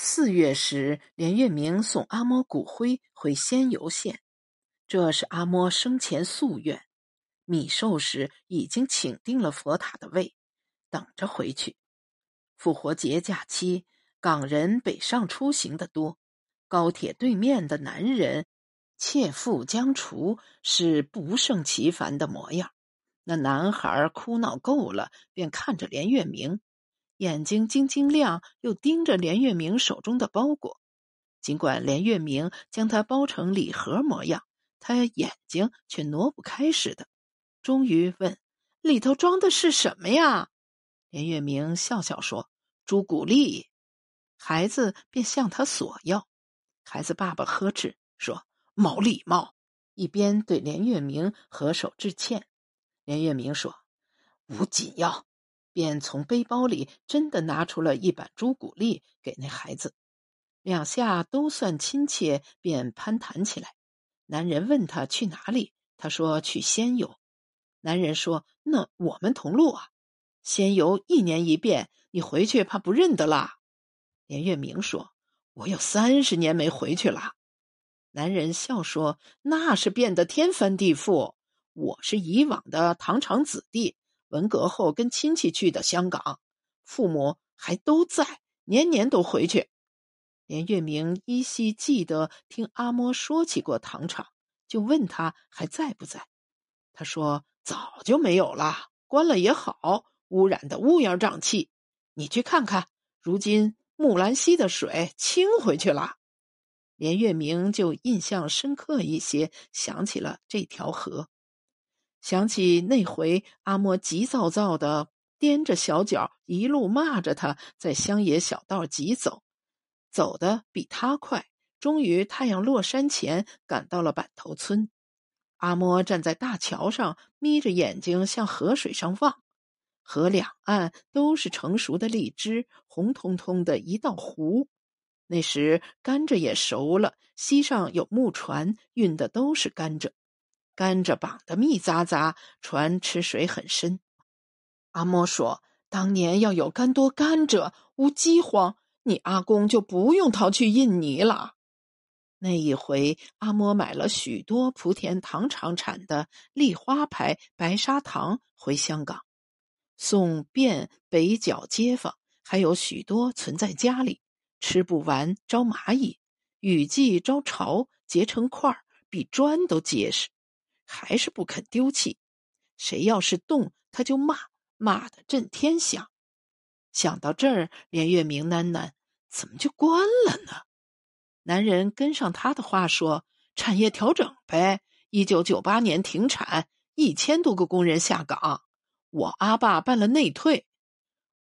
四月时，连月明送阿嬷骨灰回仙游县，这是阿嬷生前夙愿。米寿时已经请定了佛塔的位，等着回去。复活节假期，港人北上出行的多，高铁对面的男人切腹将厨，是不胜其烦的模样。那男孩哭闹够了，便看着连月明。眼睛晶晶亮，又盯着连月明手中的包裹。尽管连月明将它包成礼盒模样，他眼睛却挪不开似的。终于问：“里头装的是什么呀？”连月明笑笑说：“朱古力。”孩子便向他索要。孩子爸爸呵斥说：“没礼貌！”一边对连月明合手致歉。连月明说：“无紧要。”便从背包里真的拿出了一板朱古力给那孩子，两下都算亲切，便攀谈起来。男人问他去哪里，他说去仙游。男人说：“那我们同路啊，仙游一年一变，你回去怕不认得啦。”连月明说：“我有三十年没回去了。”男人笑说：“那是变得天翻地覆，我是以往的堂厂子弟。”文革后跟亲戚去的香港，父母还都在，年年都回去。连月明依稀记得听阿嬷说起过糖厂，就问他还在不在。他说早就没有了，关了也好，污染的乌烟瘴气。你去看看，如今木兰溪的水清回去了。连月明就印象深刻一些，想起了这条河。想起那回，阿嬷急躁躁的踮着小脚，一路骂着他，在乡野小道急走，走的比他快。终于太阳落山前，赶到了板头村。阿嬷站在大桥上，眯着眼睛向河水上望，河两岸都是成熟的荔枝，红彤彤的一道湖。那时甘蔗也熟了，溪上有木船，运的都是甘蔗。甘蔗绑得密匝匝，船吃水很深。阿嬷说：“当年要有甘多甘蔗，无饥荒，你阿公就不用逃去印尼了。”那一回，阿嬷买了许多莆田糖厂产的丽花牌白砂糖回香港，送遍北角街坊，还有许多存在家里，吃不完招蚂蚁，雨季招潮，结成块儿，比砖都结实。还是不肯丢弃，谁要是动，他就骂，骂得震天响。想到这儿，连月明喃喃：“怎么就关了呢？”男人跟上他的话说：“产业调整呗。一九九八年停产，一千多个工人下岗，我阿爸办了内退，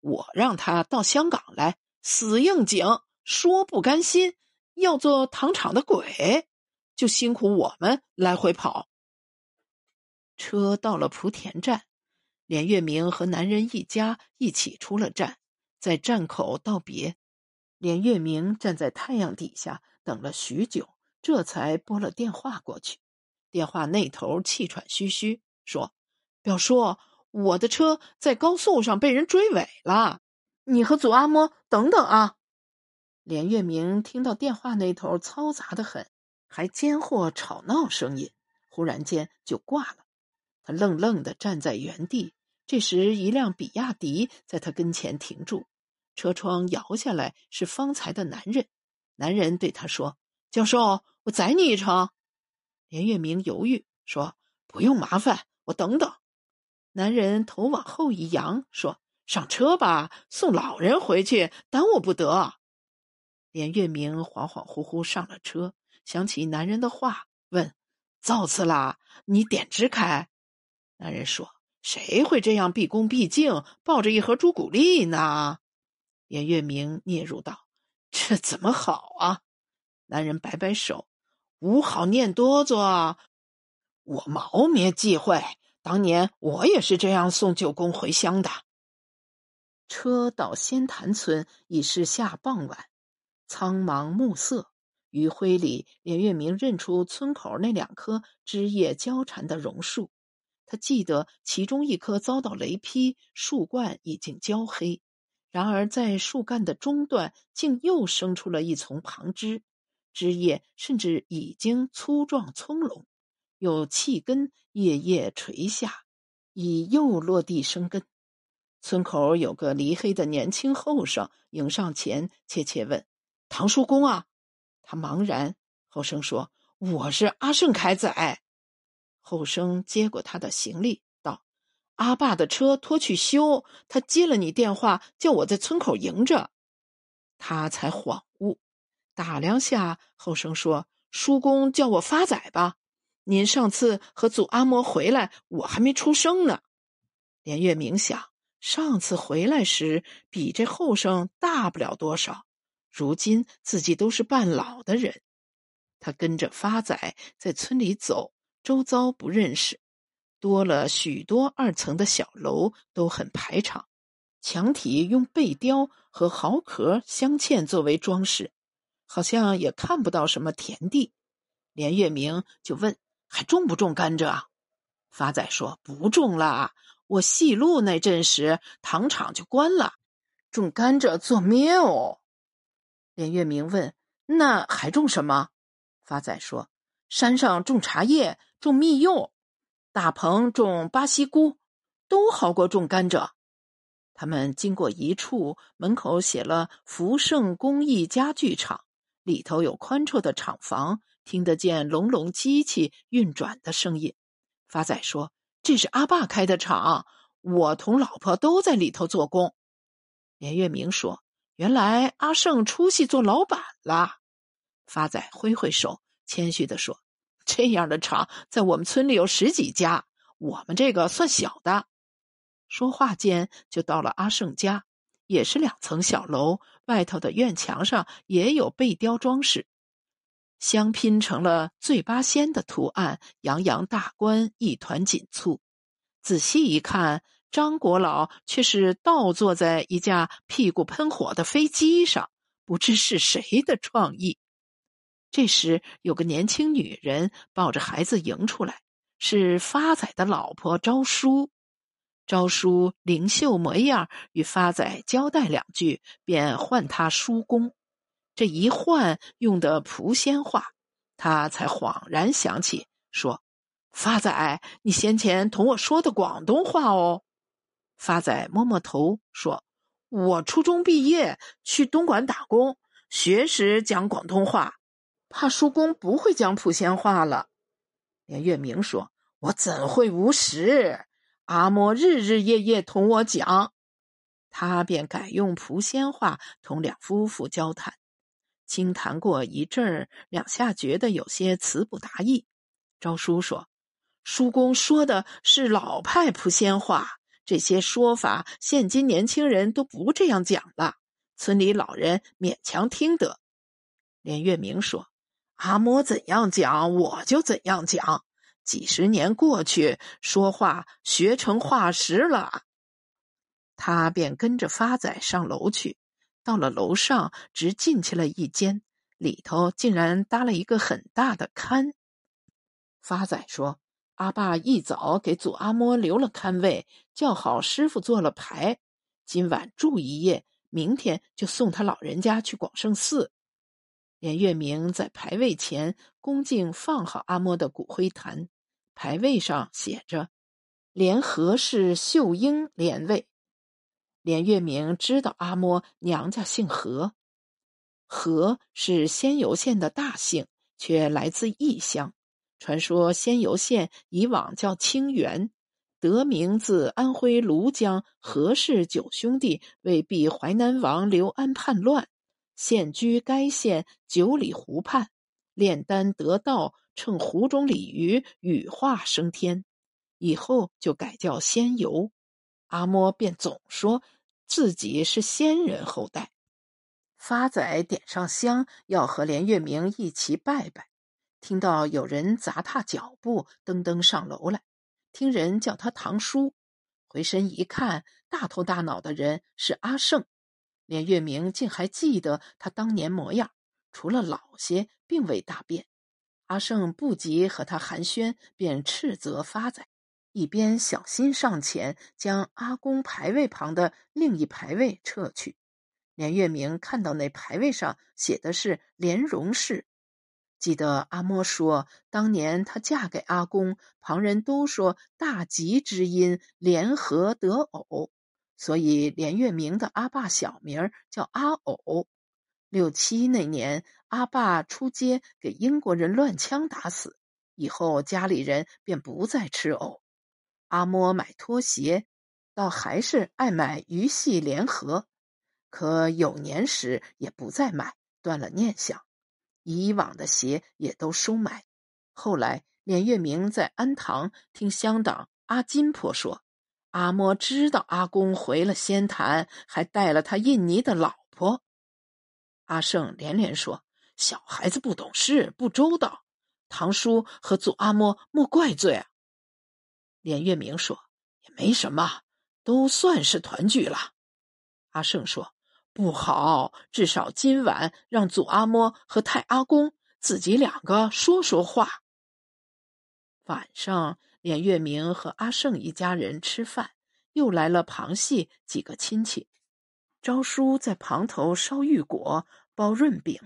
我让他到香港来，死应景，说不甘心，要做糖厂的鬼，就辛苦我们来回跑。”车到了莆田站，连月明和男人一家一起出了站，在站口道别。连月明站在太阳底下等了许久，这才拨了电话过去。电话那头气喘吁吁说：“表叔，我的车在高速上被人追尾了，你和祖阿嬷等等啊。”连月明听到电话那头嘈杂的很，还尖货吵闹声音，忽然间就挂了。他愣愣的站在原地。这时，一辆比亚迪在他跟前停住，车窗摇下来，是方才的男人。男人对他说：“教授，我载你一程。”连月明犹豫说：“不用麻烦，我等等。”男人头往后一扬说：“上车吧，送老人回去，耽误不得。”连月明恍恍惚惚上了车，想起男人的话，问：“造次啦？你点支开？”男人说：“谁会这样毕恭毕敬，抱着一盒朱古力呢？”严月明嗫嚅道：“这怎么好啊？”男人摆摆手：“无好念多做，我毛没忌讳。当年我也是这样送舅公回乡的。”车到仙潭村已是下傍晚，苍茫暮色，余晖里，连月明认出村口那两棵枝叶交缠的榕树。他记得其中一棵遭到雷劈，树冠已经焦黑，然而在树干的中段，竟又生出了一丛旁枝，枝叶甚至已经粗壮葱茏，有气根叶叶垂下，已又落地生根。村口有个离黑的年轻后生迎上前，切切问：“唐叔公啊？”他茫然。后生说：“我是阿胜开仔。”后生接过他的行李，道：“阿爸的车拖去修，他接了你电话，叫我在村口迎着。”他才恍悟，打量下后生说：“叔公叫我发仔吧。您上次和祖阿嬷回来，我还没出生呢。”连月明想。上次回来时比这后生大不了多少，如今自己都是半老的人。他跟着发仔在村里走，周遭不认识，多了许多二层的小楼，都很排场，墙体用贝雕和蚝壳镶嵌作为装饰，好像也看不到什么田地。连月明就问：“还种不种甘蔗？”啊？”发仔说：“不种了。”我细路那阵时，糖厂就关了，种甘蔗做面。连月明问：“那还种什么？”发仔说：“山上种茶叶，种蜜柚，大棚种巴西菇，都好过种甘蔗。”他们经过一处，门口写了“福盛工艺家具厂”，里头有宽绰的厂房，听得见隆隆机器运转的声音。发仔说。这是阿爸开的厂，我同老婆都在里头做工。连月明说：“原来阿胜出息做老板了。”发仔挥挥手，谦虚的说：“这样的厂在我们村里有十几家，我们这个算小的。”说话间就到了阿胜家，也是两层小楼，外头的院墙上也有贝雕装饰。相拼成了醉八仙的图案，洋洋大观，一团锦簇。仔细一看，张国老却是倒坐在一架屁股喷火的飞机上，不知是谁的创意。这时，有个年轻女人抱着孩子迎出来，是发仔的老婆招叔。招叔灵秀模样，与发仔交代两句，便唤他叔公。这一换用的莆仙话，他才恍然想起，说：“发仔，你先前同我说的广东话哦。”发仔摸摸头说：“我初中毕业去东莞打工，学时讲广东话，怕叔公不会讲莆仙话了。”连月明说：“我怎会无识？阿嬷日日夜夜同我讲。”他便改用莆仙话同两夫妇交谈。轻谈过一阵儿，两下觉得有些词不达意。昭叔说：“叔公说的是老派莆仙话，这些说法现今年轻人都不这样讲了，村里老人勉强听得。”连月明说：“阿嬷怎样讲，我就怎样讲。几十年过去，说话学成化石了。”他便跟着发仔上楼去。到了楼上，直进去了一间，里头竟然搭了一个很大的龛。发仔说：“阿爸一早给祖阿嬷留了龛位，叫好师傅做了牌，今晚住一夜，明天就送他老人家去广胜寺。”连月明在牌位前恭敬放好阿嬷的骨灰坛，牌位上写着：“连何氏秀英连位。”连月明知道阿嬷娘家姓何，何是仙游县的大姓，却来自异乡。传说仙游县以往叫清源，得名自安徽庐江何氏九兄弟为避淮南王刘安叛乱，现居该县九里湖畔，炼丹得道，乘湖中鲤鱼羽化升天，以后就改叫仙游。阿嬷便总说。自己是仙人后代，发仔点上香，要和连月明一起拜拜。听到有人砸踏脚步，噔噔上楼来，听人叫他堂叔。回身一看，大头大脑的人是阿胜。连月明竟还记得他当年模样，除了老些，并未大变。阿胜不及和他寒暄，便斥责发仔。一边小心上前将阿公牌位旁的另一牌位撤去。连月明看到那牌位上写的是莲蓉氏，记得阿嬷说，当年她嫁给阿公，旁人都说大吉之音，联合得偶，所以连月明的阿爸小名叫阿偶。六七那年，阿爸出街给英国人乱枪打死，以后家里人便不再吃藕。阿嬷买拖鞋，倒还是爱买鱼戏联合。可有年时也不再买，断了念想。以往的鞋也都收买。后来连月明在安堂听乡党阿金婆说，阿嬷知道阿公回了仙坛，还带了他印尼的老婆。阿胜连连说：“小孩子不懂事，不周到。堂叔和祖阿嬷莫怪罪啊。”连月明说：“也没什么，都算是团聚了。”阿胜说。不好，至少今晚让祖阿嬷和太阿公自己两个说说话。晚上，连月明和阿胜一家人吃饭，又来了旁系几个亲戚。招叔在旁头烧玉果、包润饼，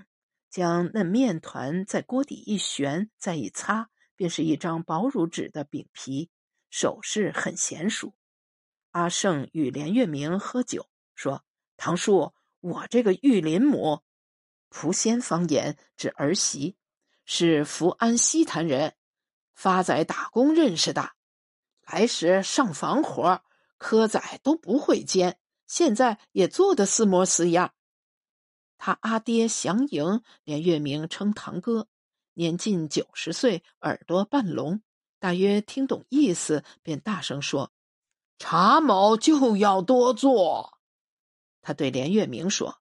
将嫩面团在锅底一旋，再一擦，便是一张薄如纸的饼皮，手势很娴熟。阿胜与连月明喝酒，说：“堂叔。”我这个玉林母，蒲仙方言指儿媳，是福安西坛人，发仔打工认识的。来时上房活，科仔都不会煎，现在也做的似模似样。他阿爹祥迎连月明称堂哥，年近九十岁，耳朵半聋，大约听懂意思，便大声说：“查某就要多做。”他对连月明说：“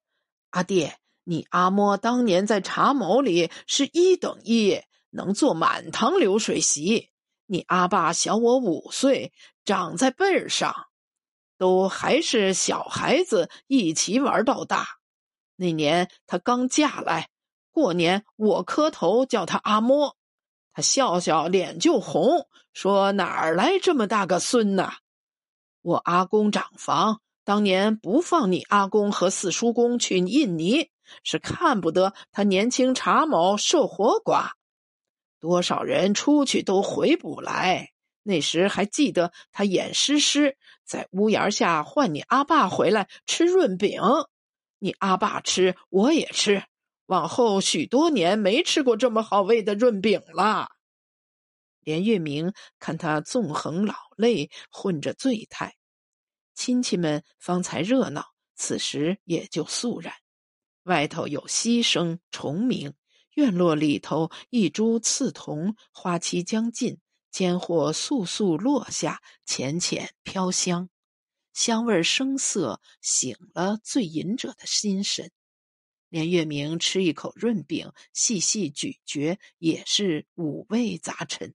阿爹，你阿嬷当年在茶某里是一等一，能做满堂流水席。你阿爸小我五岁，长在辈儿上，都还是小孩子，一起玩到大。那年他刚嫁来，过年我磕头叫他阿嬷，他笑笑脸就红，说哪儿来这么大个孙呐？我阿公长房。”当年不放你阿公和四叔公去印尼，是看不得他年轻查某受活寡，多少人出去都回不来。那时还记得他演诗诗，在屋檐下唤你阿爸回来吃润饼，你阿爸吃，我也吃。往后许多年没吃过这么好味的润饼了。连月明看他纵横老泪，混着醉态。亲戚们方才热闹，此时也就肃然。外头有溪声虫鸣，院落里头一株刺桐花期将近，间或簌簌落下，浅浅飘香，香味声色醒了醉饮者的心神。连月明吃一口润饼，细细咀嚼，也是五味杂陈。